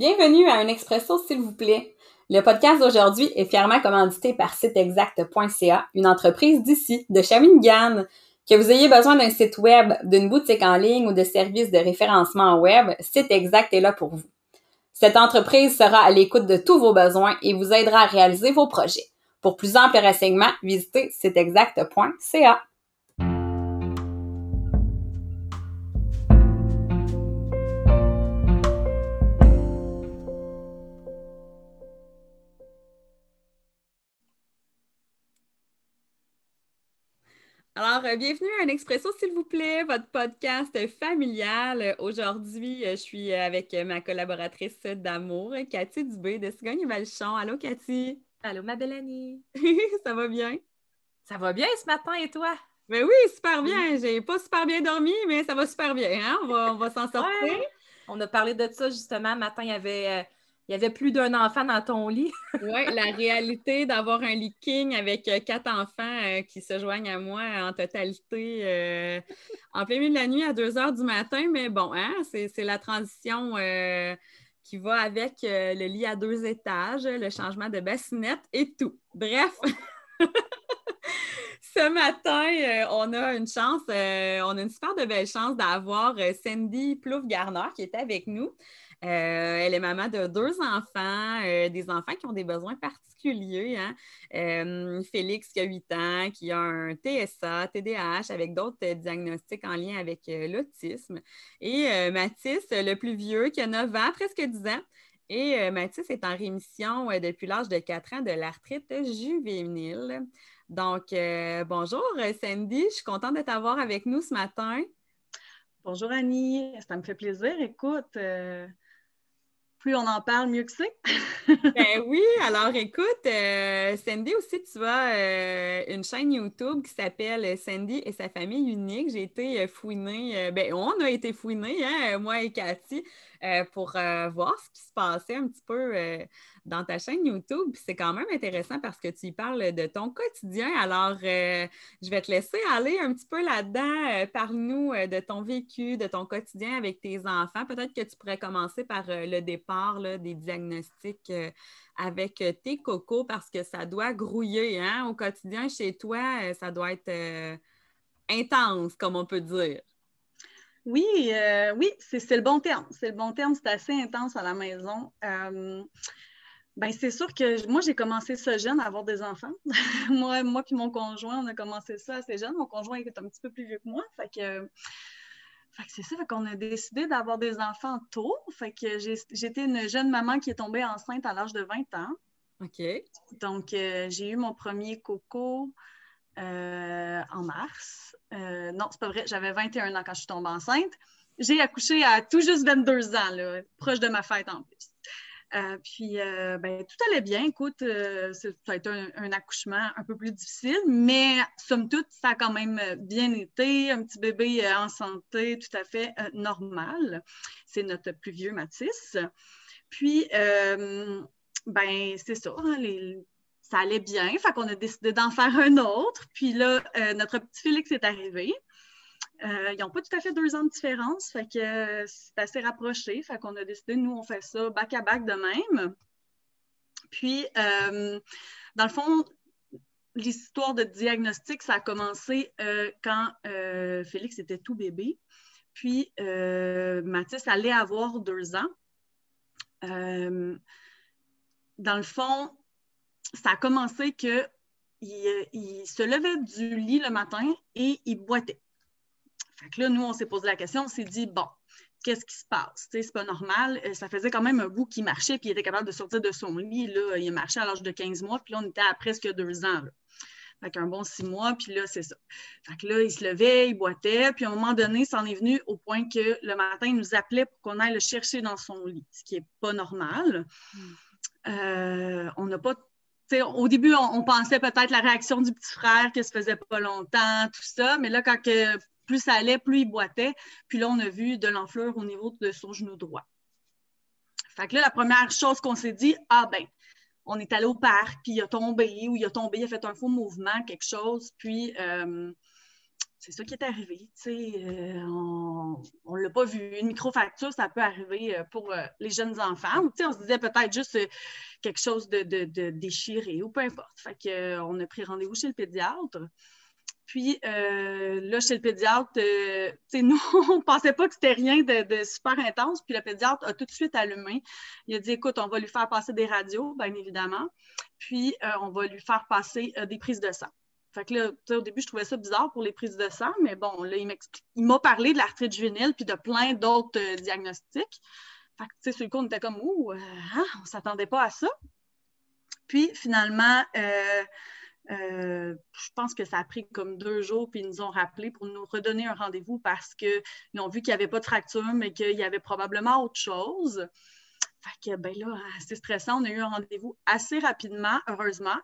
Bienvenue à un expresso, s'il vous plaît. Le podcast d'aujourd'hui est fièrement commandité par siteexact.ca, une entreprise d'ici, de Shawinigan. Que vous ayez besoin d'un site web, d'une boutique en ligne ou de services de référencement web, Site Exact est là pour vous. Cette entreprise sera à l'écoute de tous vos besoins et vous aidera à réaliser vos projets. Pour plus amples renseignements, visitez siteexact.ca. Alors, euh, bienvenue à un Expresso, s'il vous plaît, votre podcast familial. Aujourd'hui, euh, je suis avec ma collaboratrice d'amour, Cathy Dubé de Cigogne et Valchon. Allô, Cathy? Allô, ma belle Annie. Ça va bien? Ça va bien ce matin et toi? Ben oui, super bien. J'ai pas super bien dormi, mais ça va super bien. Hein? On va, s'en sortir. On a parlé de ça justement. Matin, il y avait. Il y avait plus d'un enfant dans ton lit. oui, la réalité d'avoir un lit king avec euh, quatre enfants euh, qui se joignent à moi en totalité euh, en plein milieu de la nuit à 2 heures du matin. Mais bon, hein, c'est la transition qui va avec le lit à deux étages, le changement de bassinette et tout. Bref. Ce matin, on a une chance, on a une super belle chance d'avoir Cindy Plouf-Garner qui est avec nous. Euh, elle est maman de deux enfants, euh, des enfants qui ont des besoins particuliers. Hein. Euh, Félix qui a 8 ans, qui a un TSA, TDAH avec d'autres diagnostics en lien avec l'autisme. Et Mathis, le plus vieux, qui a 9 ans, presque 10 ans. Et Mathis est en rémission depuis l'âge de 4 ans de l'arthrite juvénile. Donc, bonjour Sandy, je suis contente de t'avoir avec nous ce matin. Bonjour Annie, ça me fait plaisir. Écoute, plus on en parle, mieux que c'est. ben oui, alors écoute, euh, Sandy aussi, tu as euh, une chaîne YouTube qui s'appelle Sandy et sa famille unique. J'ai été euh, fouinée, ben on a été fouinés, hein, moi et Cathy, pour voir ce qui se passait un petit peu dans ta chaîne YouTube. C'est quand même intéressant parce que tu y parles de ton quotidien. Alors, euh, je vais te laisser aller un petit peu là-dedans. Euh, parle-nous euh, de ton vécu, de ton quotidien avec tes enfants. Peut-être que tu pourrais commencer par le départ des diagnostics avec tes cocos parce que ça doit grouiller hein? au quotidien chez toi. ça doit être intense, comme on peut dire. Oui, oui, c'est le bon terme. C'est le bon terme. C'est assez intense à la maison. Ben, c'est sûr que moi, j'ai commencé ça jeune à avoir des enfants. moi, moi puis mon conjoint, on a commencé ça assez jeune. Mon conjoint était un petit peu plus vieux que moi. Fait que, c'est ça, qu'on a décidé d'avoir des enfants tôt. Fait que j'étais une jeune maman qui est tombée enceinte à l'âge de 20 ans. OK. Donc, euh, j'ai eu mon premier coco euh, en mars. Euh, non, c'est pas vrai, j'avais 21 ans quand je suis tombée enceinte. J'ai accouché à tout juste 22 ans, proche de ma fête en plus. Euh, puis, euh, ben, tout allait bien. Écoute, ça a été un, accouchement un peu plus difficile, mais somme toute, ça a quand même bien été. Un petit bébé en santé, tout à fait normal. C'est notre plus vieux Matisse. Puis, ben, c'est ça. Hein, ça allait bien. Fait qu'on a décidé d'en faire un autre. Puis là, notre petit Félix est arrivé. Euh, ils n'ont pas tout à fait deux ans de différence, fait que euh, c'est assez rapproché. Fait qu'on a décidé, nous, on fait ça back à back de même. Puis, euh, dans le fond, l'histoire de diagnostic, ça a commencé quand Félix était tout bébé. Puis, Mathis allait avoir deux ans. dans le fond, ça a commencé que il, se levait du lit le matin et il boitait. Fait que là, nous, on s'est posé la question, on s'est dit, bon, qu'est-ce qui se passe? C'est pas normal. Euh, ça faisait quand même un bout qu'il marchait, puis il était capable de sortir de son lit. Là, il marchait à l'âge de 15 mois, puis là, on était à presque deux ans. Là. Fait qu'un bon six mois, puis là, c'est ça. Fait que là, il se levait, il boitait, puis à un moment donné, ça en est venu au point que le matin, il nous appelait pour qu'on aille le chercher dans son lit, ce qui n'est pas normal. Hmm. Euh, on n'a pas au début, on, pensait peut-être la réaction du petit frère que ça faisait pas longtemps, tout ça, mais là, quand plus ça allait, plus il boitait. Puis là, on a vu de l'enflure au niveau de son genou droit. Fait que là, la première chose qu'on s'est dit, ah ben, on est allé au parc, puis il a tombé, ou il a tombé, il a fait un faux mouvement, quelque chose, puis, euh, c'est ça qui est arrivé. Euh, on ne l'a pas vu. Une microfracture, ça peut arriver euh, pour euh, les jeunes enfants. Ou, on se disait peut-être juste quelque chose de, déchiré ou peu importe. Fait on a pris rendez-vous chez le pédiatre. Puis là, chez le pédiatre, nous, on ne pensait pas que c'était rien de, super intense. Puis le pédiatre a tout de suite allumé. Il a dit écoute, on va lui faire passer des radios, bien évidemment. Puis on va lui faire passer des prises de sang. Fait que là, au début, je trouvais ça bizarre pour les prises de sang, mais bon, là, il m'a parlé de l'arthrite juvénile puis de plein d'autres euh, diagnostics. Fait que, tu sais, sur le coup, on était comme, ouh, euh, hein, on ne s'attendait pas à ça. Puis, finalement, euh, je pense que ça a pris comme deux jours, puis ils nous ont rappelé pour nous redonner un rendez-vous parce qu'ils ont vu qu'il n'y avait pas de fracture, mais qu'il y avait probablement autre chose. Fait que, ben là, c'est stressant. On a eu un rendez-vous assez rapidement, heureusement.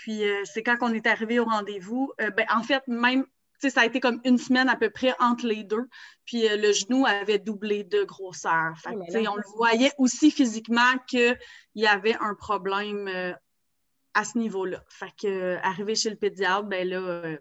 Puis euh, c'est quand on est arrivé au rendez-vous, euh, ben, en fait, même, ça a été comme une semaine à peu près entre les deux. Puis euh, le genou avait doublé de grosseur. Fait oh on le voyait aussi physiquement qu'il y avait un problème à ce niveau-là. Fait que arrivé chez le pédiatre, ben là,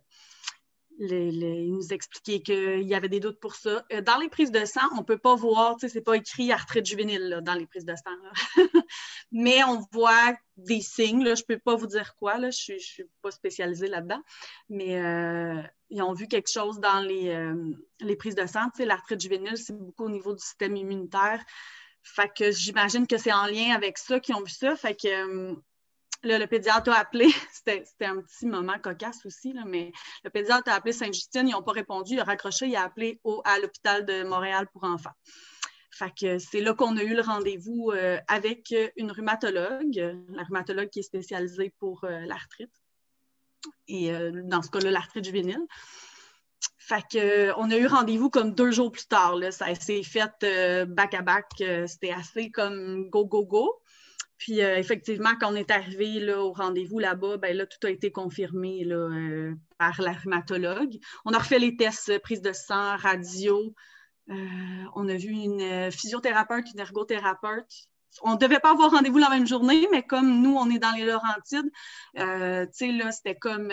il nous expliquait qu'il y avait des doutes pour ça. Euh, dans les prises de sang, on ne peut pas voir, tu sais, c'est pas écrit arthrite juvénile dans les prises de sang. Mais on voit des signes. je ne peux pas vous dire quoi, je ne suis pas spécialisée là-dedans. Mais euh, ils ont vu quelque chose dans les, euh, les prises de sang. Tu sais, l'arthrite juvénile, c'est beaucoup au niveau du système immunitaire. Fait que j'imagine que c'est en lien avec ça qu'ils ont vu ça. Fait que le pédiatre a appelé, c'était un petit moment cocasse aussi, mais le pédiatre a appelé Sainte-Justine, ils n'ont pas répondu, il a raccroché, il a appelé au, à l'hôpital de Montréal pour enfants. Fait que c'est là qu'on a eu le rendez-vous euh, avec une rhumatologue, la rhumatologue qui est spécialisée pour euh, l'arthrite. Et euh, dans ce cas-là, l'arthrite juvénile. Fait que, on a eu rendez-vous comme deux jours plus tard. Ça s'est fait back à back. C'était assez comme go, go, go. Puis euh, effectivement, quand on est arrivé au rendez-vous là-bas, ben là, tout a été confirmé euh, par la rhumatologue. On a refait les tests, euh, prise de sang, radio. on a vu une physiothérapeute, une ergothérapeute. On ne devait pas avoir rendez-vous la même journée, mais comme nous, on est dans les Laurentides, tu sais, là, c'était comme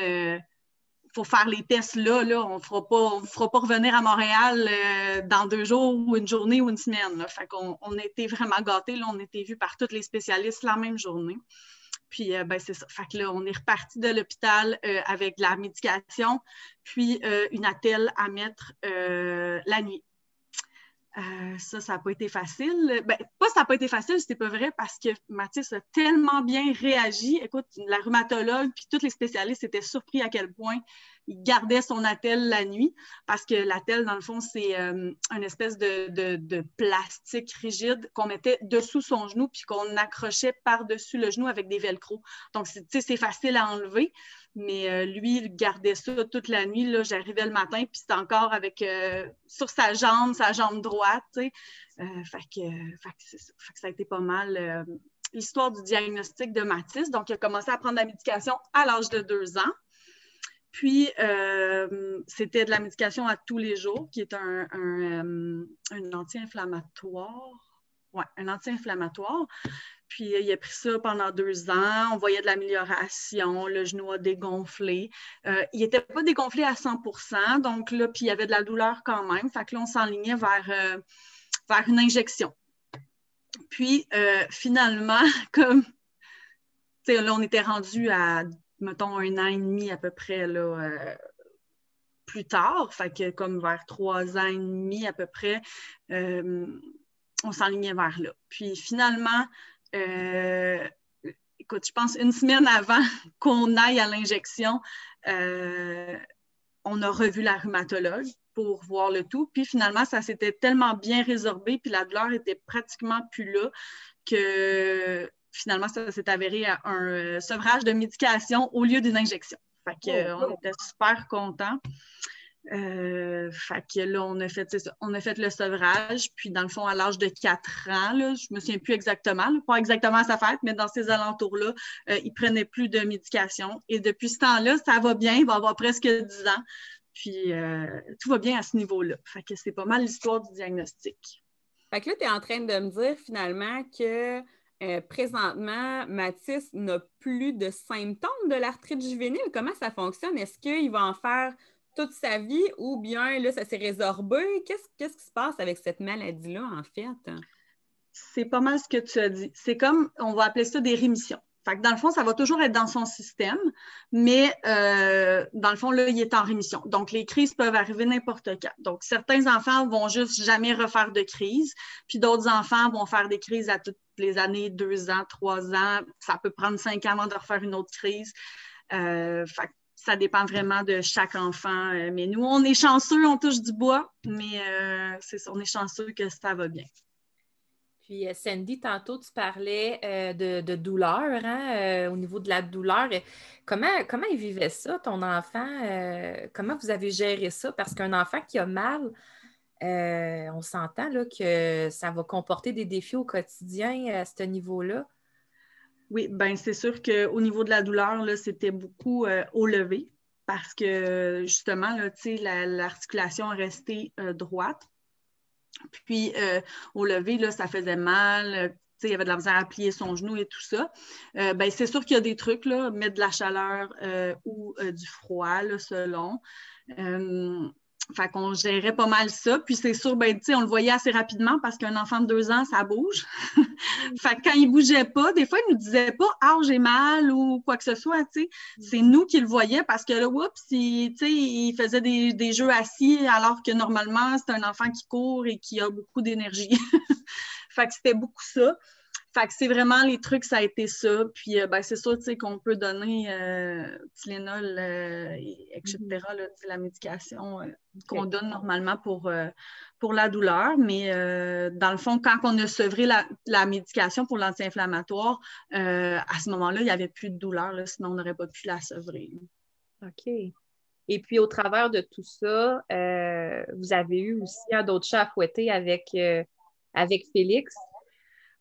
faut faire les tests là, là on ne fera pas revenir à Montréal euh, dans deux jours ou une journée ou une semaine. Fait qu'on on été vraiment gâtés. Là, on été vus par tous les spécialistes la même journée. Puis, euh, ben, c'est ça. Fait là, on est reparti de l'hôpital euh, avec de la médication, puis une attelle à mettre la nuit. Euh, ça, ça n'a pas été facile. Ben, pas ça n'a pas été facile, c'était pas vrai parce que Mathis a tellement bien réagi. Écoute, la rhumatologue puis tous les spécialistes étaient surpris à quel point il gardait son attelle la nuit parce que l'attelle, dans le fond, c'est euh, une espèce de, plastique rigide qu'on mettait dessous son genou puis qu'on accrochait par-dessus le genou avec des velcro. Donc, c'est facile à enlever. Mais euh, lui, il gardait ça toute la nuit. J'arrivais le matin, puis c'était encore avec euh, sur sa jambe, sa jambe droite. Euh, fait, que, ça. a été pas mal l'histoire du diagnostic de Mathis. Donc, il a commencé à prendre la médication à l'âge de deux ans. Puis, c'était de la médication à tous les jours, qui est un, un anti-inflammatoire. Oui, un anti-inflammatoire. Puis il a pris ça pendant deux ans. On voyait de l'amélioration. Le genou a dégonflé. Euh, il n'était pas dégonflé à 100% donc là, puis il y avait de la douleur quand même. Fait que là, on s'enlignait vers, euh, vers une injection. Puis euh, finalement, comme là, on était rendu à, mettons, un an et demi à peu près là, plus tard. Fait que comme vers trois ans et demi à peu près, on s'enlignait vers là. Puis finalement, euh, écoute, je pense une semaine avant qu'on aille à l'injection, euh, on a revu la rhumatologue pour voir le tout. Puis finalement, ça s'était tellement bien résorbé, puis la douleur était pratiquement plus là que finalement, ça s'est avéré un euh, sevrage de médication au lieu d'une injection. Fait qu'on oh, oh. était super contents. Euh, fait que là, on a fait, on a fait le sevrage, puis dans le fond, à l'âge de 4 ans, là, je me souviens plus exactement, pas exactement à sa fête, mais dans ces alentours-là, euh, il prenait plus de médication. Et depuis ce temps-là, ça va bien, il va avoir presque 10 ans. Puis euh, tout va bien à ce niveau-là. Fait que c'est pas mal l'histoire du diagnostic. Fait que là, tu es en train de me dire finalement que présentement, Mathis n'a plus de symptômes de l'arthrite juvénile. Comment ça fonctionne? Est-ce qu'il va en faire toute sa vie ou bien là, ça s'est résorbé? Qu'est-ce qui se passe avec cette maladie-là, en fait? C'est pas mal ce que tu as dit. C'est comme, on va appeler ça des rémissions. Fait dans le fond, ça va toujours être dans son système, mais euh, dans le fond, là, il est en rémission. Donc, les crises peuvent arriver n'importe quand. Donc, certains enfants vont juste jamais refaire de crise, puis d'autres enfants vont faire des crises à toutes les années, deux ans, trois ans. Ça peut prendre cinq ans avant de refaire une autre crise. Euh, ça dépend vraiment de chaque enfant. Euh, mais nous, on est chanceux, on touche du bois, mais c'est on est chanceux que ça va bien. Puis, euh, Sandy, tantôt, tu parlais de, douleur, hein, au niveau de la douleur. Comment, comment il vivait ça, ton enfant? comment vous avez géré ça? Parce qu'un enfant qui a mal, on s'entend que ça va comporter des défis au quotidien à ce niveau-là. Oui, ben c'est sûr qu'au niveau de la douleur, c'était beaucoup euh, au lever parce que justement, l'articulation est restée euh, droite. Puis euh, au lever, là, ça faisait mal. il y avait de la misère à plier son genou et tout ça. ben, c'est sûr qu'il y a des trucs, là, mettre de la chaleur ou du froid, selon. Fait qu'on gérait pas mal ça. Puis c'est sûr, ben, on le voyait assez rapidement parce qu'un enfant de deux ans, ça bouge. fait que quand il bougeait pas, des fois, il nous disait pas Ah, j'ai mal ou quoi que ce soit. sais. C'est nous qui le voyons parce que là, oups, il, il faisait des, des, jeux assis alors que normalement, c'est un enfant qui court et qui a beaucoup d'énergie. fait que c'était beaucoup ça. Fait que c'est vraiment les trucs, ça a été ça. Puis, euh, ben, c'est sûr, qu'on peut donner euh, Tylenol, euh, etc., mm-hmm. la médication euh, qu'on donne normalement pour, pour la douleur. Mais dans le fond, quand on a sevré la, médication pour l'anti-inflammatoire, à ce moment-là, il n'y avait plus de douleur, sinon on n'aurait pas pu la sevrer. OK. Et puis, au travers de tout ça, vous avez eu aussi d'autres chats à fouetter avec, avec Félix?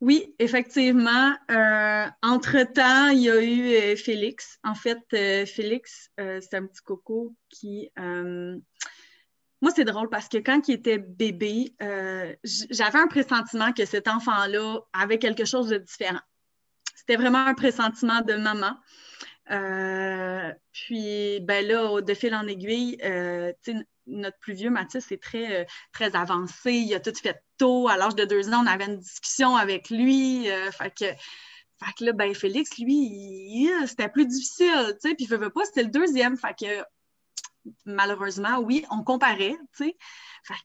Oui, effectivement. Euh, entre-temps, il y a eu euh, Félix. En fait, euh, Félix, c'est un petit coco qui... moi, c'est drôle parce que quand il était bébé, j'avais un pressentiment que cet enfant-là avait quelque chose de différent. C'était vraiment un pressentiment de maman. Puis, ben là, de fil en aiguille, notre plus vieux Mathis est très, euh, très avancé. Il a tout fait tôt. À l'âge de deux ans, on avait une discussion avec lui. Euh, fait, que, là, ben, Félix, lui, c'était plus difficile. Puis il ne veut pas, c'était le deuxième. Fait que malheureusement, oui, on comparait. Fait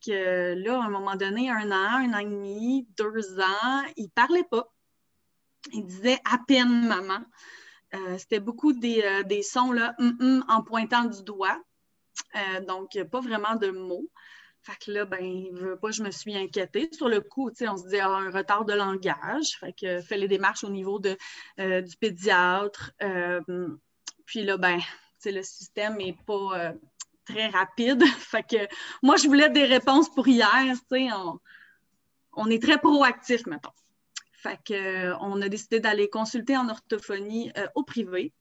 que là, à un moment donné, un an, un an et demi, deux ans, il parlait pas. Il disait à peine maman. Euh, c'était beaucoup des, sons là, hum, hum, en pointant du doigt. Euh, donc, pas vraiment de mots. Fait que là, ben, veut pas, je me suis inquiétée. Sur le coup, on se dit ah, un retard de langage. Fait que fait les démarches au niveau de, euh, du pédiatre. Euh, puis là, ben, le système n'est pas très rapide. fait que moi, je voulais des réponses pour hier. On, on est très proactif, mettons. Fait que, on a décidé d'aller consulter en orthophonie au privé.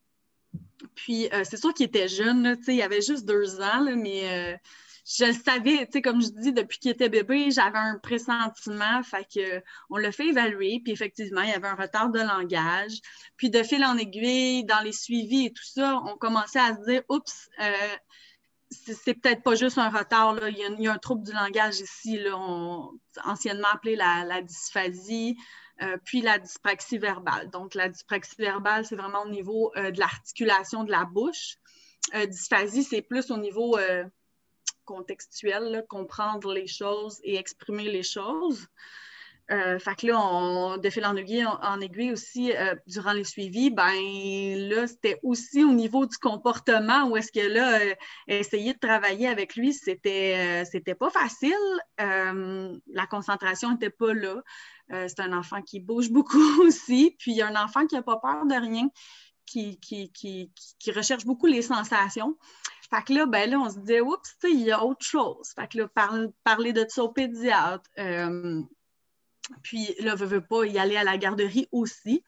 Puis, euh, c'est sûr qu'il était jeune, il avait juste deux ans, mais euh, je le savais, comme je dis, depuis qu'il était bébé, j'avais un pressentiment, fait que, on l'a fait évaluer, puis effectivement, il y avait un retard de langage. Puis, de fil en aiguille, dans les suivis et tout ça, on commençait à se dire, oups, euh, c'est peut-être pas juste un retard, Il, y a, un trouble du langage ici, là, anciennement appelé la dysphasie. Euh, puis la dyspraxie verbale. Donc, la dyspraxie verbale, c'est vraiment au niveau euh, de l'articulation de la bouche. Euh, dysphasie, c'est plus au niveau contextuel, comprendre les choses et exprimer les choses. Fait que là, on, de fil en aiguille, en, aiguille aussi, durant les suivis, ben là, c'était aussi au niveau du comportement où est-ce que là, essayer de travailler avec lui, c'était, c'était pas facile. la concentration n'était pas là. Euh, c'est un enfant qui bouge beaucoup aussi. Puis il y a un enfant qui n'a pas peur de rien, qui, qui, recherche beaucoup les sensations. Fait que là, ben là, on se dit, oups, il y a autre chose. Fait que là, parler de ça au pédiatre. Euh, puis là, veut, veut pas y aller à la garderie aussi.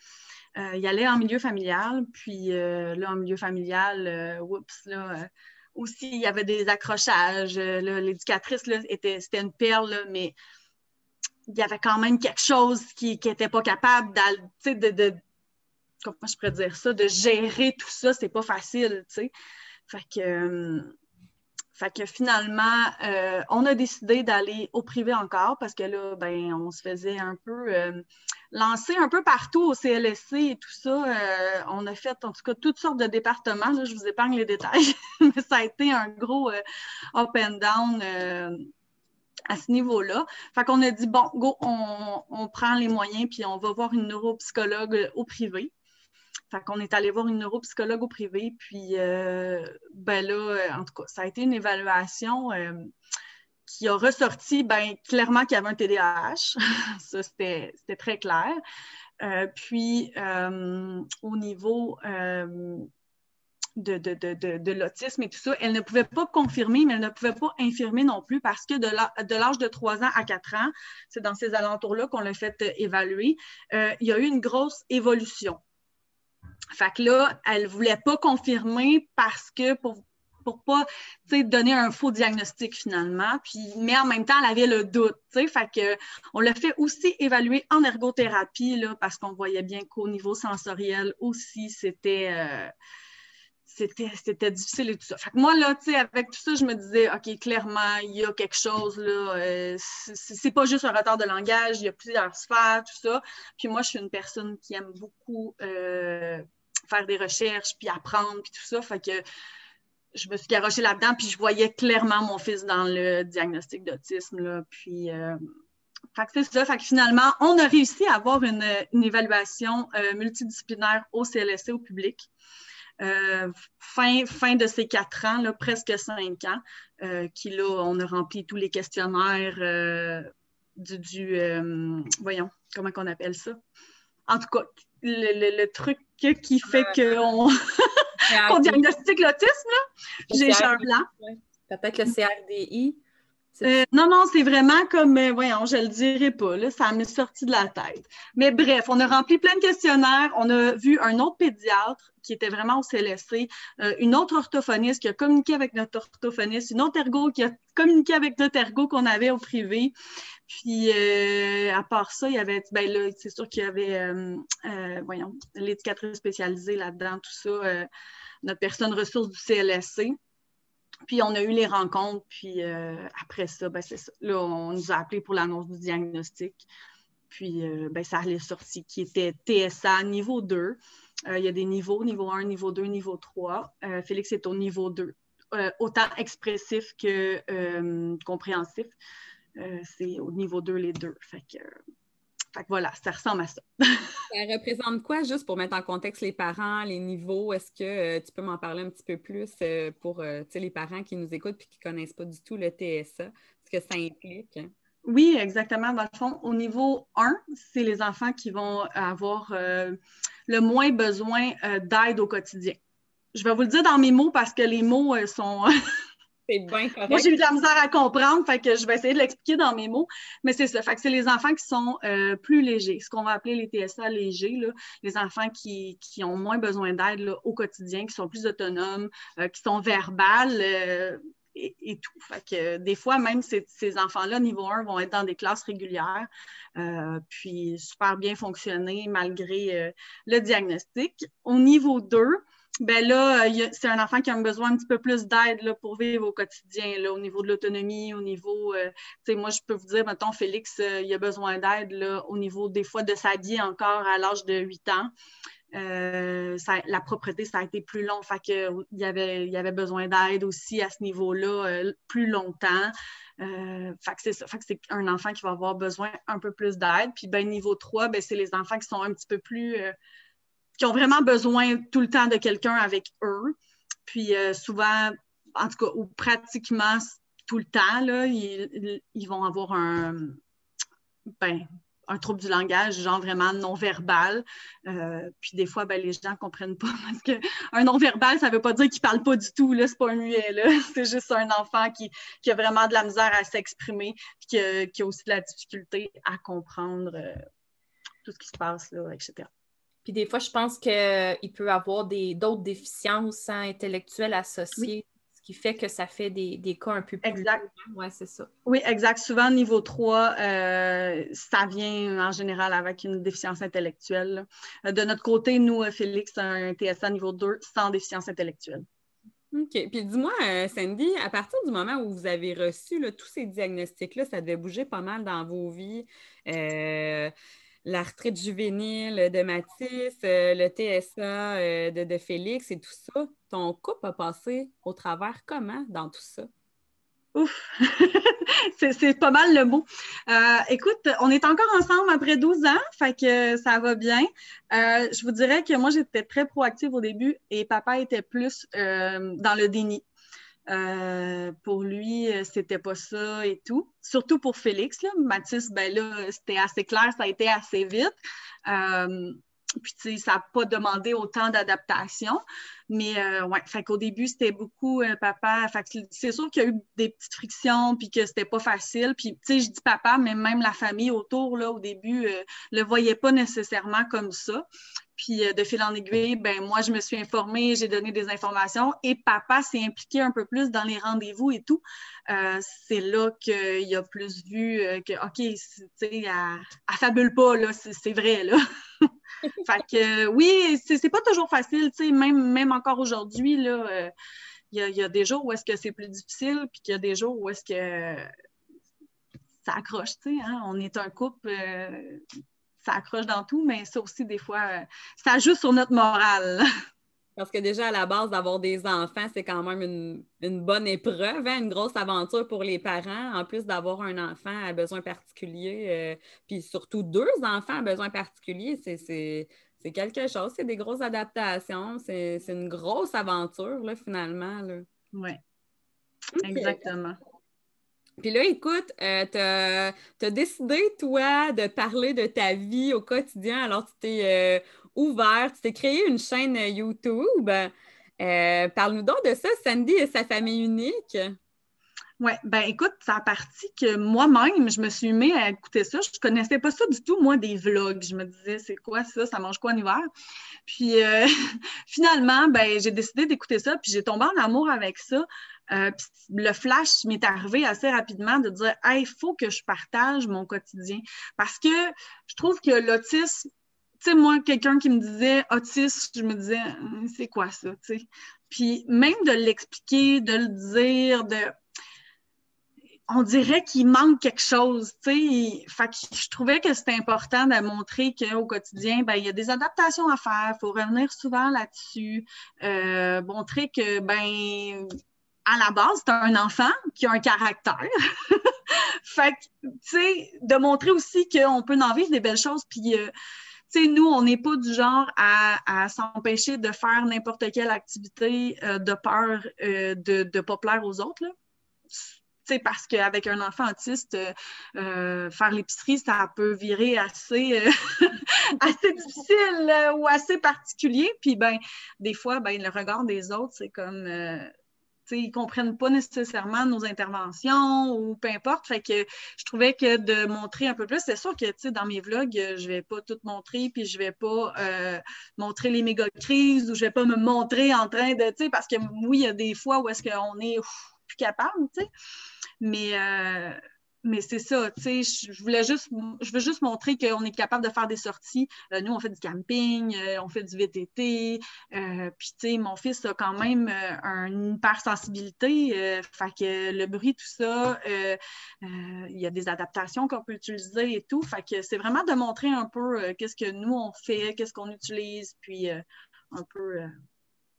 Euh, y aller en milieu familial. Puis là, en milieu familial, oups, là aussi, il y avait des accrochages. L'éducatrice, c'était une perle, mais il y avait quand même quelque chose qui n'était pas capable de, de, comment je pourrais dire ça, de gérer tout ça, c'est pas facile, tu sais. Fait que, euh, Fait que finalement, euh, on a décidé d'aller au privé encore parce que là, ben, on se faisait un peu euh, lancer un peu partout au CLSC et tout ça. Euh, on a fait en tout cas toutes sortes de départements. Là, je vous épargne les détails, mais ça a été un gros up and down à ce niveau-là. Fait qu'on a dit, bon, go, on, on, prend les moyens puis on va voir une neuropsychologue au privé. Fait qu'on est allé voir une neuropsychologue au privé, puis euh, ben là, euh, en tout cas, ça a été une évaluation euh, qui a ressorti ben, clairement qu'il y avait un TDAH. ça, c'était très clair. puis, au niveau de, de, l'autisme et tout ça, elle ne pouvait pas confirmer, mais elle ne pouvait pas infirmer non plus parce que de l'âge de 3 ans à 4 ans, c'est dans ces alentours-là qu'on l'a fait évaluer, il y a eu une grosse évolution. Fait que là, elle ne voulait pas confirmer parce que pour pour pas donner un faux diagnostic finalement. Mais en même temps, elle avait le doute. Fait que, on l'a fait aussi évaluer en ergothérapie parce qu'on voyait bien qu'au niveau sensoriel aussi, c'était. Euh, c'était, difficile et tout ça. Fait que moi, là, tu sais, avec tout ça, je me disais, OK, clairement, il y a quelque chose, là. Euh, c'est, pas juste un retard de langage, il y a plusieurs sphères, tout ça. Puis moi, je suis une personne qui aime beaucoup euh, faire des recherches, puis apprendre, puis tout ça. Fait que je me suis garochée là-dedans, puis je voyais clairement mon fils dans le diagnostic d'autisme, là. Puis. Euh, c'est ça. Fait que finalement, on a réussi à avoir une, évaluation multidisciplinaire au CLSC au public. Euh, fin, fin de ces quatre ans, là, presque cinq ans, euh, qui là, on a rempli tous les questionnaires euh, du, voyons, comment qu'on appelle ça? En tout cas, le, truc qui fait qu'on diagnostique l'autisme, j'ai un blanc. Peut-être le CRDI. Euh, non, non, c'est vraiment comme, euh, voyons, je le dirai pas, là, ça m'est sorti de la tête. Mais bref, on a rempli plein de questionnaires, on a vu un autre pédiatre qui était vraiment au CLSC, euh, une autre orthophoniste qui a communiqué avec notre orthophoniste, une autre ergo qui a communiqué avec notre ergo qu'on avait au privé. Puis, à part ça, il y avait, ben là, c'est sûr qu'il y avait, voyons, l'éducatrice spécialisée là-dedans, tout ça, notre personne ressource du CLSC. Puis on a eu les rencontres, puis euh, après ça, ben c'est ça. Là, on nous a appelés pour l'annonce du diagnostic. Puis euh, ben, ça allait sorti qui était TSA niveau 2. Euh, il y a des niveaux, niveau 1, niveau 2, niveau 3. Félix est au niveau 2. autant expressif que compréhensif. c'est au niveau 2 les deux. Fait que fait que voilà, ça ressemble à ça. ça représente quoi, juste pour mettre en contexte les parents, les niveaux? Est-ce que euh, tu peux m'en parler un petit peu plus euh, pour euh, les parents qui nous écoutent et qui ne connaissent pas du tout le TSA, ce que ça implique? Oui, exactement. Dans le fond, au niveau 1, c'est les enfants qui vont avoir le moins besoin d'aide au quotidien. Je vais vous le dire dans mes mots parce que les mots sont Moi, j'ai eu de la misère à comprendre, fait que je vais essayer de l'expliquer dans mes mots. Mais c'est ça. Fait que c'est les enfants qui sont euh, plus légers, ce qu'on va appeler les TSA légers, là, les enfants qui, ont moins besoin d'aide au quotidien, qui sont plus autonomes, euh, qui sont verbales. Euh, et, tout. Fait que des fois, même ces, ces enfants-là, niveau 1, vont être dans des classes régulières, puis super bien fonctionner malgré le diagnostic. Au niveau 2, ben là, c'est un enfant qui a besoin un petit peu plus d'aide pour vivre au quotidien, là, au niveau de l'autonomie, au niveau, euh, tu sais, moi, je peux vous dire, mettons, Félix, euh, il a besoin d'aide au niveau des fois de s'habiller encore à l'âge de 8 ans. Euh, la propreté, ça a été plus long, fait que, il, y avait, il avait besoin d'aide aussi à ce niveau-là plus longtemps. fait que c'est fait que c'est un enfant qui va avoir besoin un peu plus d'aide. Puis, ben, niveau 3, ben, c'est les enfants qui sont un petit peu plus qui ont vraiment besoin tout le temps de quelqu'un avec eux. Puis euh, souvent, en tout cas, ou pratiquement tout le temps, ils, vont avoir un, ben, un trouble du langage, genre vraiment non-verbal. Euh, puis des fois, ben, les gens ne comprennent pas parce qu'un non-verbal, ça ne veut pas dire qu'il ne parle pas du tout, Ce n'est pas un muet, C'est juste un enfant qui, a vraiment de la misère à s'exprimer, puis qui a, aussi de la difficulté à comprendre euh, tout ce qui se passe, là, etc. Puis des fois, je pense qu'il peut y avoir d'autres déficiences hein, intellectuelles associées, ce qui fait que ça fait des, cas un peu plus. Exact. Oui, c'est ça. Oui, exact. Souvent, niveau 3, euh, ça vient en général avec une déficience intellectuelle. De notre côté, nous, Félix, un TSA niveau 2 sans déficience intellectuelle. OK. Puis dis-moi, euh, Sandy, à partir du moment où vous avez reçu tous ces diagnostics-là, ça devait bouger pas mal dans vos vies. Euh, l'arthrite juvénile de Mathis, euh, le TSA de, de, Félix et tout ça. Ton couple a passé au travers comment dans tout ça? Ouf, c'est pas mal le mot. Euh, écoute, on est encore ensemble après 12 ans, fait que ça va bien. Euh, je vous dirais que moi, j'étais très proactive au début et papa était plus euh, dans le déni. Pour lui, c'était pas ça et tout. Surtout pour Félix, là. Mathis, ben là, c'était assez clair, ça a été assez vite. Puis, tu sais, ça n'a pas demandé autant d'adaptation. Mais, euh, ouais, fait qu'au début, c'était beaucoup euh, papa. Fait que c'est sûr qu'il y a eu des petites frictions, puis que c'était pas facile. Puis, tu sais, je dis papa, mais même la famille autour, là, au début, euh, le voyait pas nécessairement comme ça. Puis, euh, de fil en aiguille, ben moi, je me suis informée, j'ai donné des informations et papa s'est impliqué un peu plus dans les rendez-vous et tout. c'est là qu'il a plus vu que, OK, tu sais, elle, fabule pas, là, c'est vrai, là. fait que oui, c'est pas toujours facile, tu sais, même, même encore aujourd'hui, là, euh, il y, a, des jours où est-ce que c'est plus difficile, puis qu'il y a des jours où est-ce que ça accroche, tu sais, hein? on est un couple, euh, ça accroche dans tout, mais ça aussi, des fois, euh, ça joue sur notre morale. Parce que déjà, à la base, d'avoir des enfants, c'est quand même une, bonne épreuve, hein, une grosse aventure pour les parents. En plus d'avoir un enfant à besoin particulier, euh, puis surtout deux enfants à besoin particulier, c'est quelque chose. C'est des grosses adaptations. C'est une grosse aventure, là, finalement. Oui, exactement. Puis là, écoute, euh, tu as, décidé, toi, de parler de ta vie au quotidien. Alors, tu t'es euh, ouvert, tu t'es créé une chaîne YouTube. Euh, parle-nous donc de ça, Sandy et sa famille unique. Oui, ben écoute, ça a parti que moi-même, je me suis mis à écouter ça. Je ne connaissais pas ça du tout, moi, des vlogs. Je me disais, c'est quoi ça? Ça mange quoi en hiver? Puis euh, finalement, ben, j'ai décidé d'écouter ça, puis j'ai tombé en amour avec ça. Euh, le flash m'est arrivé assez rapidement de dire, hey, il faut que je partage mon quotidien. Parce que je trouve que l'autisme, tu sais, moi, quelqu'un qui me disait autiste, je me disais, hum, c'est quoi ça, tu sais? Puis même de l'expliquer, de le dire, de. On dirait qu'il manque quelque chose, tu sais? Que je trouvais que c'était important de montrer qu'au quotidien, ben, il y a des adaptations à faire, il faut revenir souvent là-dessus, euh, montrer que, ben, à la base, c'est un enfant qui a un caractère. fait que, tu sais, de montrer aussi qu'on peut en vivre des belles choses, puis. Euh, sais, nous, on n'est pas du genre à, s'empêcher de faire n'importe quelle activité euh, de peur euh, de ne pas plaire aux autres. Là. parce qu'avec un enfant autiste, euh, faire l'épicerie, ça peut virer assez, assez difficile ou assez particulier. Puis, ben, des fois, ben, le regard des autres, c'est comme ils ne comprennent pas nécessairement nos interventions ou peu importe. Fait que je trouvais que de montrer un peu plus, c'est sûr que dans mes vlogs, je ne vais pas tout montrer, puis je ne vais pas euh, montrer les méga crises ou je ne vais pas me montrer en train de, parce que oui, il y a des fois où est-ce qu'on est plus capable, mais euh, mais c'est ça, tu sais, je voulais juste, je veux juste montrer qu'on est capable de faire des sorties. Euh, nous, on fait du camping, euh, on fait du VTT, euh, puis tu sais, mon fils a quand même une hypersensibilité, fait que le bruit, tout ça, il y a des adaptations qu'on peut utiliser et tout, fait que c'est vraiment de montrer un peu qu'est-ce que nous, on fait, qu'est-ce qu'on utilise, puis un peu,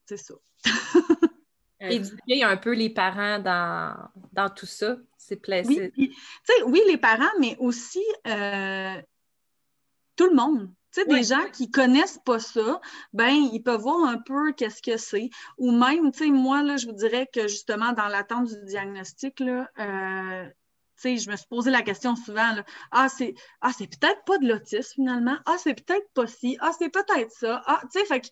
c'est ça. Éduquer un peu les parents dans, dans tout ça. C'est plaisir. Oui, oui, les parents, mais aussi euh, tout le monde. Tu des gens qui connaissent pas ça, ben, ils peuvent voir un peu qu'est-ce que c'est. Ou même, tu sais, moi, là, je vous dirais que justement, dans l'attente du diagnostic, là, euh, je me suis posé la question souvent, ah, c'est ah, peut-être pas de l'autisme finalement, ah, c'est peut-être pas ci, ah, c'est peut-être ça, ah, tu sais, fait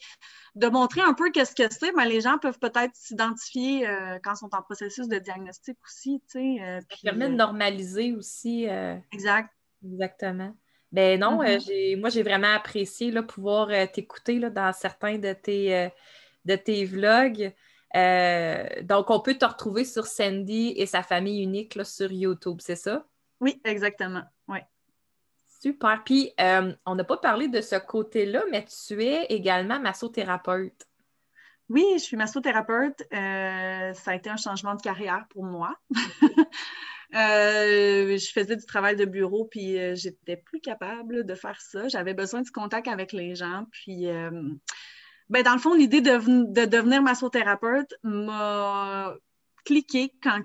de montrer un peu qu'est-ce que c'est, ben, les gens peuvent peut-être s'identifier euh, quand ils sont en processus de diagnostic aussi, tu sais. Euh, Ça permet de euh, normaliser aussi. exact. Exactement. Ben non, mm-hmm. moi, j'ai vraiment apprécié là, pouvoir t'écouter dans certains de tes, de tes vlogs. Euh, donc, on peut te retrouver sur Sandy et sa famille unique sur YouTube, c'est ça? Oui, exactement. Oui. Super. Puis, euh, on n'a pas parlé de ce côté-là, mais tu es également massothérapeute. Oui, je suis massothérapeute. Euh, ça a été un changement de carrière pour moi. Euh, je faisais du travail de bureau, puis j'étais plus capable de faire ça. J'avais besoin de contact avec les gens. Puis, ben, dans le fond, l'idée de, de, devenir massothérapeute m'a cliqué quand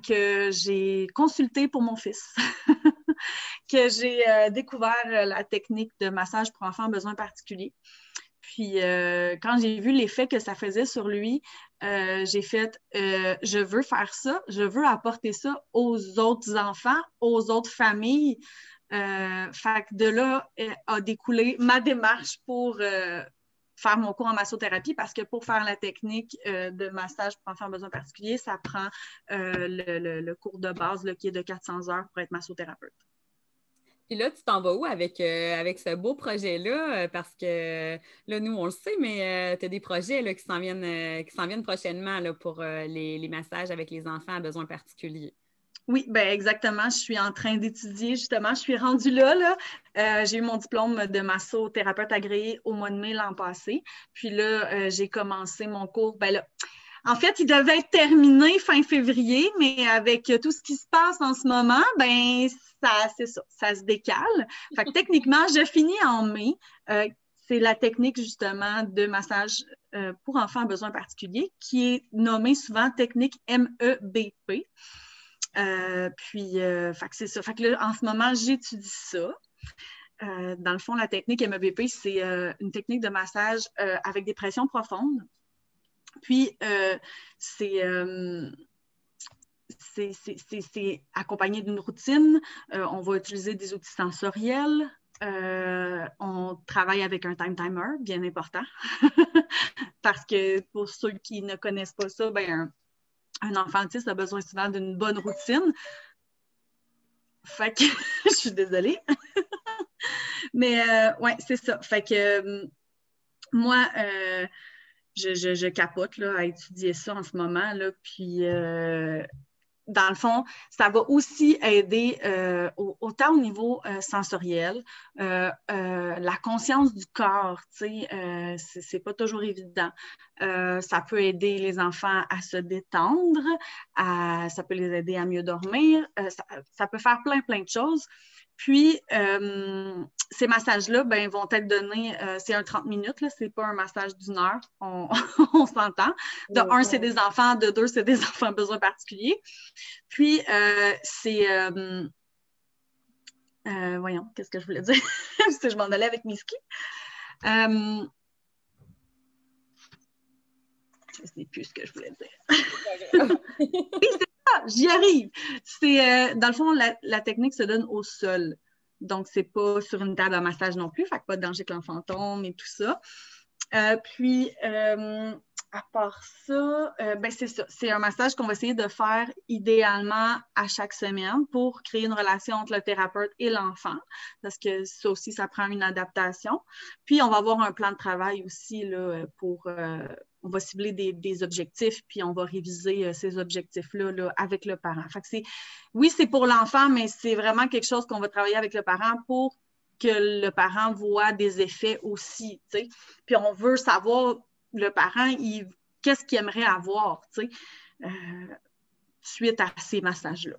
j'ai consulté pour mon fils. que j'ai euh, découvert euh, la technique de massage pour enfants en besoins particuliers. Puis euh, quand j'ai vu l'effet que ça faisait sur lui, j'ai fait je veux faire ça, je veux apporter ça aux autres enfants, aux autres familles. fait que de là a découlé ma démarche pour faire mon cours en massothérapie parce que pour faire la technique de massage pour enfants en besoins particuliers, ça prend le, cours de base qui est de 400 heures pour être massothérapeute. Puis là, tu t'en vas où avec, euh, avec ce beau projet-là? Euh, parce que là, nous, on le sait, mais euh, tu as des projets là, qui s'en viennent, prochainement là, pour les, massages avec les enfants à besoins particuliers. Oui, ben exactement. Je suis en train d'étudier justement. Je suis rendue là. là. j'ai eu mon diplôme de massothérapeute agréé au mois de mai l'an passé. Puis là, j'ai commencé mon cours. Ben là, en fait, il devait être terminé fin février, mais avec tout ce qui se passe en ce moment, ben ça, c'est ça, ça se décale. Fait que techniquement, je finis en mai. Euh, c'est la technique justement de massage euh, pour enfants à besoins particuliers qui est nommée souvent technique MEBP. Euh, puis, que c'est ça. Fait que là, en ce moment, j'étudie ça. dans le fond, la technique MEBP, c'est une technique de massage avec des pressions profondes puis, euh, euh, c'est accompagné d'une routine. Euh, on va utiliser des outils sensoriels. on travaille avec un time timer, bien important, parce que pour ceux qui ne connaissent pas ça, ben, enfant autiste a besoin souvent d'une bonne routine. Fait que je suis désolée. Mais ouais, c'est ça. Fait que moi, je, capote là, à étudier ça en ce moment. Là, puis, euh, dans le fond, ça va aussi aider euh, autant au niveau euh, sensoriel, la conscience du corps, tu sais, c'est pas toujours évident. ça peut aider les enfants à se détendre, ça peut les aider à mieux dormir, ça, peut faire plein, plein de choses. Puis, euh, ces massages-là ben, vont être donnés, euh, c'est un 30 minutes, ce n'est pas un massage d'une heure, on, s'entend. De un, c'est des enfants, de deux, c'est des enfants besoin particuliers. Puis, euh, c'est. voyons, qu'est-ce que je voulais dire? je m'en allais avec mes skis. je ne sais plus ce que je voulais dire. j'y arrive. C'est, euh, dans le fond, la, technique se donne au sol. Donc, c'est pas sur une table à massage non plus, fait que pas de danger que l'enfant tombe et tout ça. Euh, puis, euh, à part ça, ben c'est. C'est un massage qu'on va essayer de faire idéalement à chaque semaine pour créer une relation entre le thérapeute et l'enfant, parce que ça aussi, ça prend une adaptation. Puis, on va avoir un plan de travail aussi là, pour on va cibler des, objectifs, puis on va réviser euh, ces objectifs-là avec le parent. Oui, c'est pour l'enfant, mais c'est vraiment quelque chose qu'on va travailler avec le parent pour que le parent voit des effets aussi. Puis on veut savoir, le parent, qu'est-ce qu'il aimerait avoir euh, suite à ces massages-là.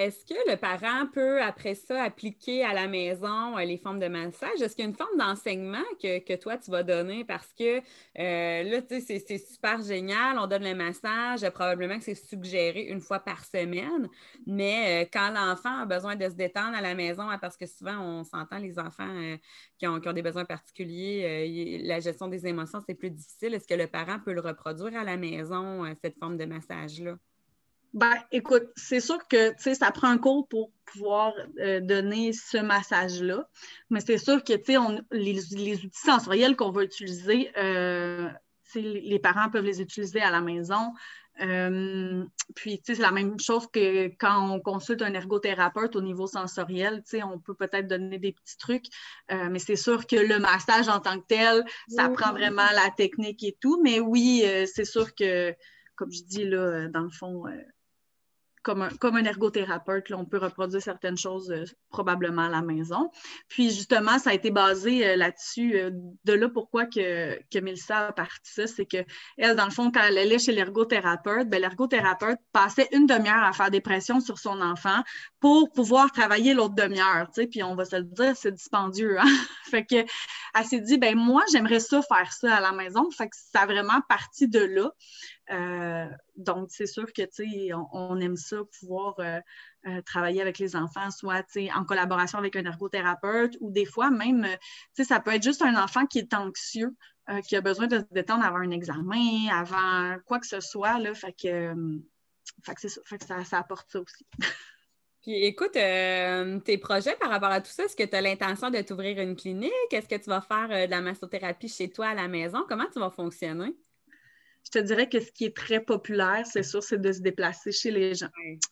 Est-ce que le parent peut, après ça, appliquer à la maison euh, les formes de massage? Est-ce qu'il y a une forme d'enseignement que, toi, tu vas donner? Parce que euh, là, tu c'est super génial, on donne le massage, probablement que c'est suggéré une fois par semaine, mais euh, quand l'enfant a besoin de se détendre à la maison, hein, parce que souvent, on s'entend, les enfants qui, ont, qui, ont, des besoins particuliers, la gestion des émotions, c'est plus difficile. Est-ce que le parent peut le reproduire à la maison, cette forme de massage-là? Ben, écoute, c'est sûr que ça prend un cours pour pouvoir euh, donner ce massage-là. Mais c'est sûr que les, les outils sensoriels qu'on va utiliser, euh, les parents peuvent les utiliser à la maison. Euh, puis, c'est la même chose que quand on consulte un ergothérapeute au niveau sensoriel, on peut peut-être donner des petits trucs, mais c'est sûr que le massage en tant que tel, ça prend vraiment la technique et tout. Mais oui, c'est sûr que, comme je dis, là, dans le fond, comme un, comme un ergothérapeute, on peut reproduire certaines choses euh, probablement à la maison. Puis justement, ça a été basé euh, là-dessus. Euh, de là pourquoi que, que Mélissa a parti ça, c'est qu'elle, dans le fond, quand elle allait chez l'ergothérapeute, ben, l'ergothérapeute passait une demi-heure à faire des pressions sur son enfant pour pouvoir travailler l'autre demi-heure. Puis on va se le dire, c'est dispendieux. Hein? fait que elle s'est dit, ben moi, j'aimerais ça faire ça à la maison. Fait que ça a vraiment parti de là. Euh, donc, c'est sûr que, on, on, aime ça, pouvoir euh, euh, travailler avec les enfants, soit, en collaboration avec un ergothérapeute ou des fois même, ça peut être juste un enfant qui est anxieux, qui a besoin de se détendre avant un examen, avant quoi que ce soit, là, fait que, ça, ça, apporte ça aussi. Puis écoute, tes projets par rapport à tout ça, est-ce que tu as l'intention de t'ouvrir une clinique? Est-ce que tu vas faire de la massothérapie chez toi à la maison? Comment tu vas fonctionner? Je te dirais que ce qui est très populaire, c'est sûr, c'est de se déplacer chez les gens.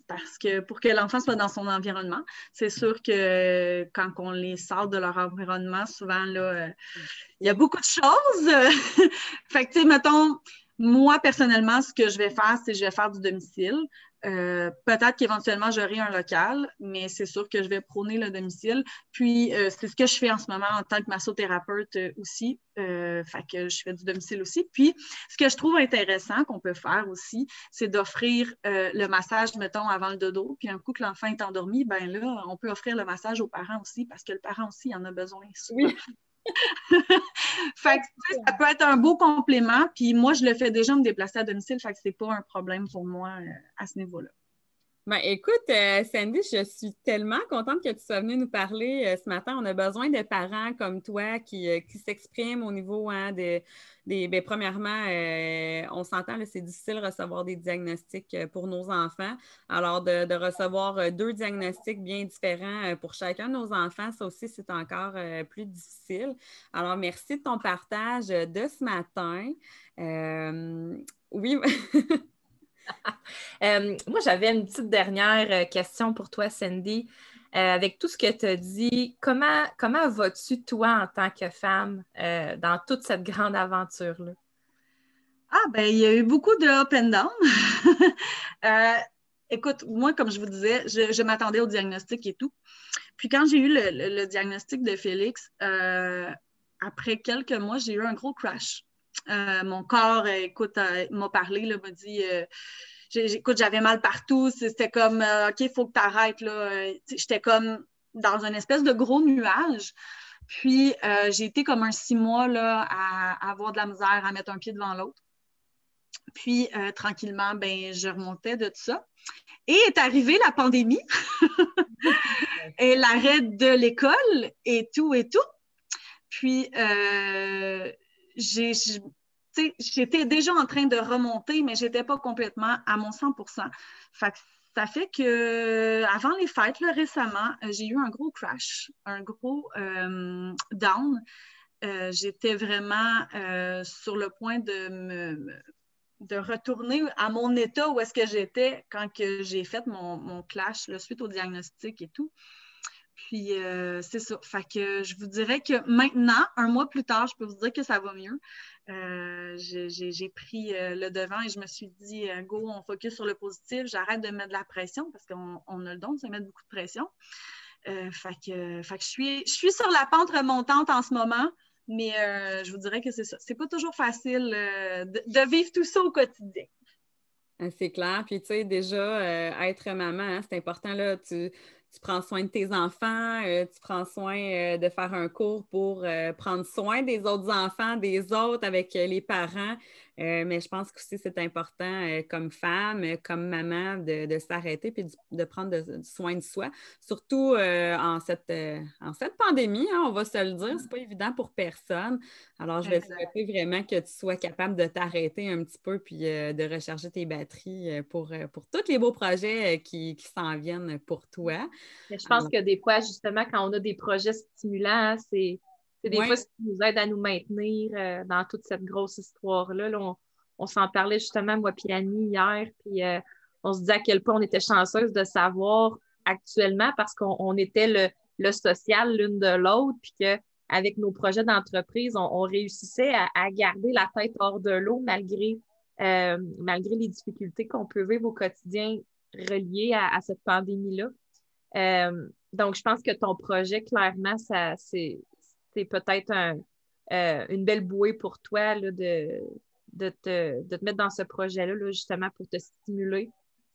Parce que pour que l'enfant soit dans son environnement, c'est sûr que quand on les sort de leur environnement, souvent, là, euh, il y a beaucoup de choses. fait que, tu sais, mettons, moi, personnellement, ce que je vais faire, c'est que je vais faire du domicile. Euh, peut-être qu'éventuellement, j'aurai un local, mais c'est sûr que je vais prôner le domicile. Puis, euh, c'est ce que je fais en ce moment en tant que massothérapeute euh, aussi. fait que je fais du domicile aussi. Puis, ce que je trouve intéressant qu'on peut faire aussi, c'est d'offrir le massage, mettons, avant le dodo. Puis, un coup que l'enfant est endormi, ben là, on peut offrir le massage aux parents aussi parce que le parent aussi en a besoin. Oui. fait que, ça peut être un beau complément. Puis moi, je le fais déjà me déplacer à domicile, fait que c'est pas un problème pour moi euh, à ce niveau-là. Ben, écoute, euh, Sandy, je suis tellement contente que tu sois venue nous parler euh, ce matin. On a besoin de parents comme toi qui, euh, s'expriment au niveau hein, des. Ben, premièrement, on s'entend, c'est difficile de recevoir des diagnostics pour nos enfants. Alors, de, recevoir deux diagnostics bien différents pour chacun de nos enfants, ça aussi, c'est encore plus difficile. Alors, merci de ton partage de ce matin. oui. Euh, moi, j'avais une petite dernière euh, question pour toi, Cindy. Euh, avec tout ce que tu as dit, comment, comment vas-tu, toi, en tant que femme, dans toute cette grande aventure-là? Ah, ben, il y a eu beaucoup de up and down. écoute, moi, comme je vous disais, je, m'attendais au diagnostic et tout. Puis quand j'ai eu le, diagnostic de Félix, après quelques mois, j'ai eu un gros crash. Mon corps, écoute, m'a parlé, m'a dit écoute, j'avais mal partout. C'était comme, euh, OK, il faut que tu arrêtes. J'étais comme dans une espèce de gros nuage. Puis, euh, j'ai été comme un six mois là, à, avoir de la misère, à mettre un pied devant l'autre. Puis, euh, tranquillement, ben, je remontais de tout ça. Et est arrivée la pandémie et l'arrêt de l'école et tout et tout. Puis, j'ai j'étais déjà en train de remonter, mais je n'étais pas complètement à mon 100% ça fait que avant les fêtes, récemment, euh, j'ai eu un gros crash, un gros euh, down. Euh, j'étais vraiment sur le point de me, de retourner à mon état où est-ce que j'étais quand j'ai fait mon, mon clash le suite au diagnostic et tout. Puis c'est ça. Fait que je vous dirais que maintenant, un mois plus tard, je peux vous dire que ça va mieux. Euh, j'ai pris euh, le devant et je me suis dit, euh, go, on focus sur le positif, j'arrête de mettre de la pression parce qu'on a le don de se mettre beaucoup de pression. fait, que, je, suis, je suis sur la pente remontante en ce moment, mais je vous dirais que c'est ça. C'est pas toujours facile de, vivre tout ça au quotidien. C'est clair. Puis, tu sais, déjà, être maman, hein, c'est important, là, tu, tu prends soin de tes enfants, euh, tu prends soin euh, de faire un cours pour euh, prendre soin des autres enfants, des autres avec les parents. Euh, mais je pense que c'est important euh, comme femme, euh, comme maman, de, s'arrêter et de, prendre soin de soi. Surtout en, cette, en cette pandémie, hein, on va se le dire, c'est pas évident pour personne. Alors, je vais souhaiter vraiment que tu sois capable de t'arrêter un petit peu puis de recharger tes batteries pour, pour tous les beaux projets qui, s'en viennent pour toi. je pense que des fois, justement, quand on a des projets stimulants, c'est c'est des fois ce qui nous aide à nous maintenir euh, dans toute cette grosse histoire-là. on, s'en parlait justement, moi et Annie, hier, puis euh, on se disait à quel point on était chanceuse de savoir actuellement parce qu'on était le, social l'une de l'autre, puis qu'avec nos projets d'entreprise, on, réussissait à, garder la tête hors de l'eau malgré, euh, malgré les difficultés qu'on peut vivre au quotidien relié à, cette pandémie-là. Euh, donc, je pense que ton projet, clairement, ça, c'est, peut-être une belle bouée pour toi là, de, de, te, mettre dans ce projet-là, justement, pour te stimuler.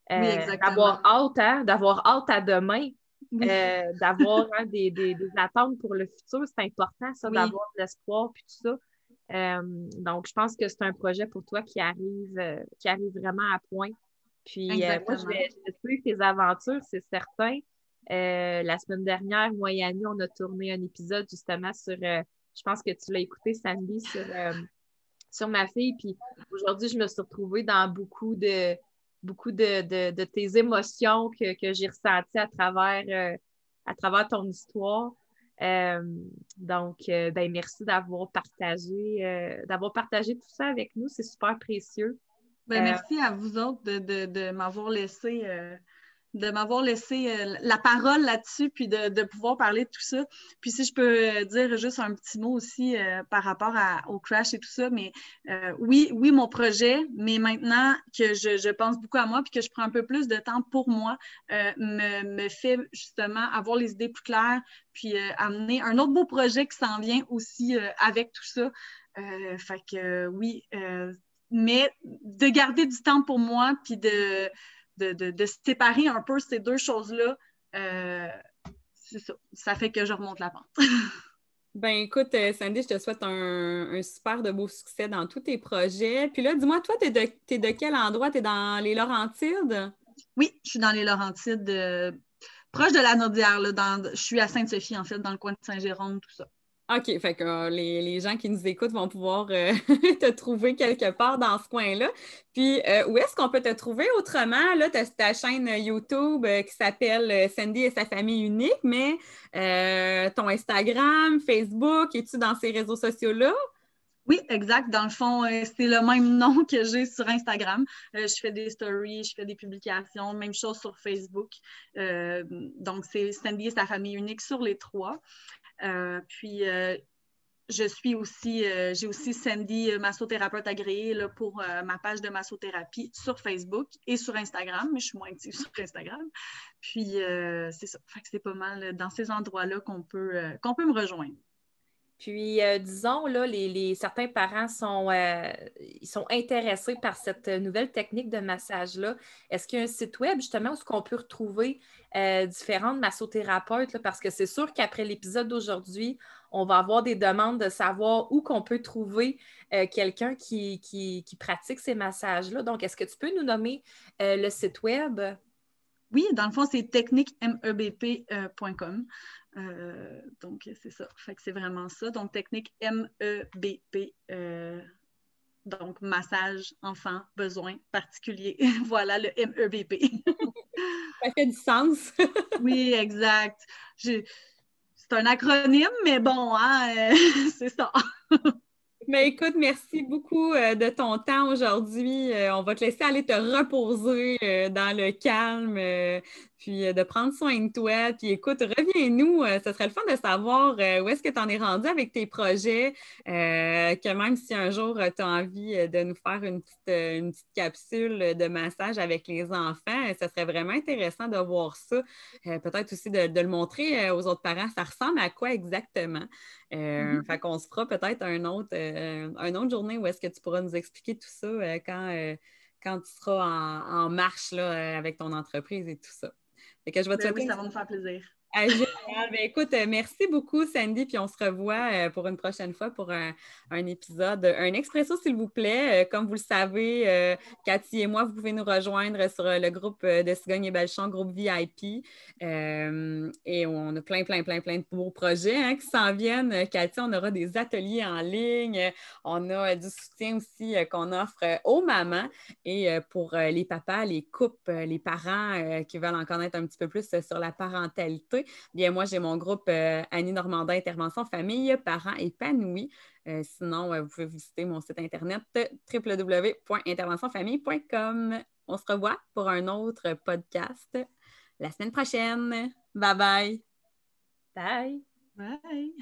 d'avoir hâte, hein, d'avoir hâte à demain, d'avoir hein, des, des, attentes pour le futur. C'est important, ça, d'avoir de l'espoir puis tout ça. Euh, donc, je pense que c'est un projet pour toi qui arrive, euh, qui arrive vraiment à point. Puis, euh, moi, je vais, suivre tes aventures, c'est certain. La semaine dernière, moi et Annie, on a tourné un épisode justement sur, je pense que tu l'as écouté, Sandy, sur, sur ma fille. Puis aujourd'hui, je me suis retrouvée dans beaucoup de, beaucoup de, de, tes émotions que, que j'ai ressenties à travers, à travers ton histoire. Euh, donc, euh, ben, merci d'avoir partagé, euh, d'avoir partagé tout ça avec nous. C'est super précieux. Ben, merci à vous autres de m'avoir laissé de m'avoir laissé euh, la parole là-dessus, puis de, pouvoir parler de tout ça. Puis si je peux euh, dire juste un petit mot aussi euh, par rapport au crash et tout ça, mais oui, oui, mon projet, mais maintenant que je, pense beaucoup à moi, puis que je prends un peu plus de temps pour moi, me, me, fait justement avoir les idées plus claires, puis amener un autre beau projet qui s'en vient aussi avec tout ça. fait que oui, mais de garder du temps pour moi, puis de de, séparer un peu ces deux choses-là, euh, ça. Ça fait que je remonte la pente. Ben écoute, euh, Sandy, je te souhaite un, super de beau succès dans tous tes projets. Puis là, dis-moi, toi, tu es, de quel endroit? Tu es dans les Laurentides? Oui, je suis dans les Laurentides, euh, proche de la Naudière. je suis à Sainte-Sophie, en fait, dans le coin de Saint-Jérôme, tout ça. OK, fait que euh, les, gens qui nous écoutent vont pouvoir euh, te trouver quelque part dans ce coin-là. Puis, euh, où est-ce qu'on peut te trouver autrement? Là, tu as ta chaîne YouTube qui s'appelle Sandy et sa famille unique, mais ton Instagram, Facebook, es-tu dans ces réseaux sociaux-là? Oui, exact. Dans le fond, c'est le même nom que j'ai sur Instagram. je fais des stories, je fais des publications, même chose sur Facebook. donc, c'est Sandy et sa famille unique sur les trois. Euh, puis, euh, je suis aussi, euh, j'ai aussi Sandy, massothérapeute agréée là, pour ma page de massothérapie sur Facebook et sur Instagram, mais je suis moins active sur Instagram. Puis, c'est ça. C'est pas mal dans ces endroits-là qu'on peut, qu'on peut me rejoindre. Puis, euh, disons, là, certains parents sont, euh, sont intéressés par cette nouvelle technique de massage-là. Est-ce qu'il y a un site web, justement, où on peut retrouver euh, différentes massothérapeutes? Parce que c'est sûr qu'après l'épisode d'aujourd'hui, on va avoir des demandes de savoir où qu'on peut trouver quelqu'un qui, qui, pratique ces massages-là. Donc, est-ce que tu peux nous nommer le site web? Oui, dans le fond, c'est techniquemebp.com. Euh, donc, c'est ça. Fait que c'est vraiment ça. Donc, technique MEBP. Euh, donc, massage, enfant, besoin particulier. voilà le MEBP. ça fait du sens. oui, exact. C'est un acronyme, mais bon, hein, euh, c'est ça. Mais écoute, merci beaucoup euh, de ton temps aujourd'hui. Euh, on va te laisser aller te reposer euh, dans le calme, puis de prendre soin de toi. Puis écoute, reviens-nous. ce serait le fun de savoir où est-ce que tu en es rendu avec tes projets, que même si un jour tu as envie de nous faire une petite, capsule de massage avec les enfants, ce serait vraiment intéressant de voir ça. Peut-être aussi de, de, le montrer aux autres parents. Ça ressemble à quoi exactement? Euh, mm-hmm. Fait qu'on se fera peut-être un autre, euh, une autre journée où est-ce que tu pourras nous expliquer tout ça euh, quand, quand tu seras en, marche là, avec ton entreprise et tout ça. Fait que je vais te ben oui, ça va me faire plaisir. Ah, ben, écoute, euh, merci beaucoup, Sandy, puis on se revoit euh, pour une prochaine fois pour un, épisode. Un expresso, s'il vous plaît. Euh, comme vous le savez, Cathy et moi, vous pouvez nous rejoindre sur le groupe de Cigogne et Belchon, groupe VIP. et on a plein, plein, plein, plein de beaux projets hein, qui s'en viennent. Cathy, on aura des ateliers en ligne. On a du soutien aussi qu'on offre aux mamans et pour les papas, les couples, les parents qui veulent en connaître un petit peu plus sur la parentalité. Bien, moi, j'ai mon groupe euh, Annie Normandin Intervention Famille, Parents épanouis. Euh, sinon, euh, vous pouvez visiter mon site internet www.interventionfamille.com. On se revoit pour un autre podcast la semaine prochaine. Bye bye. Bye. Bye.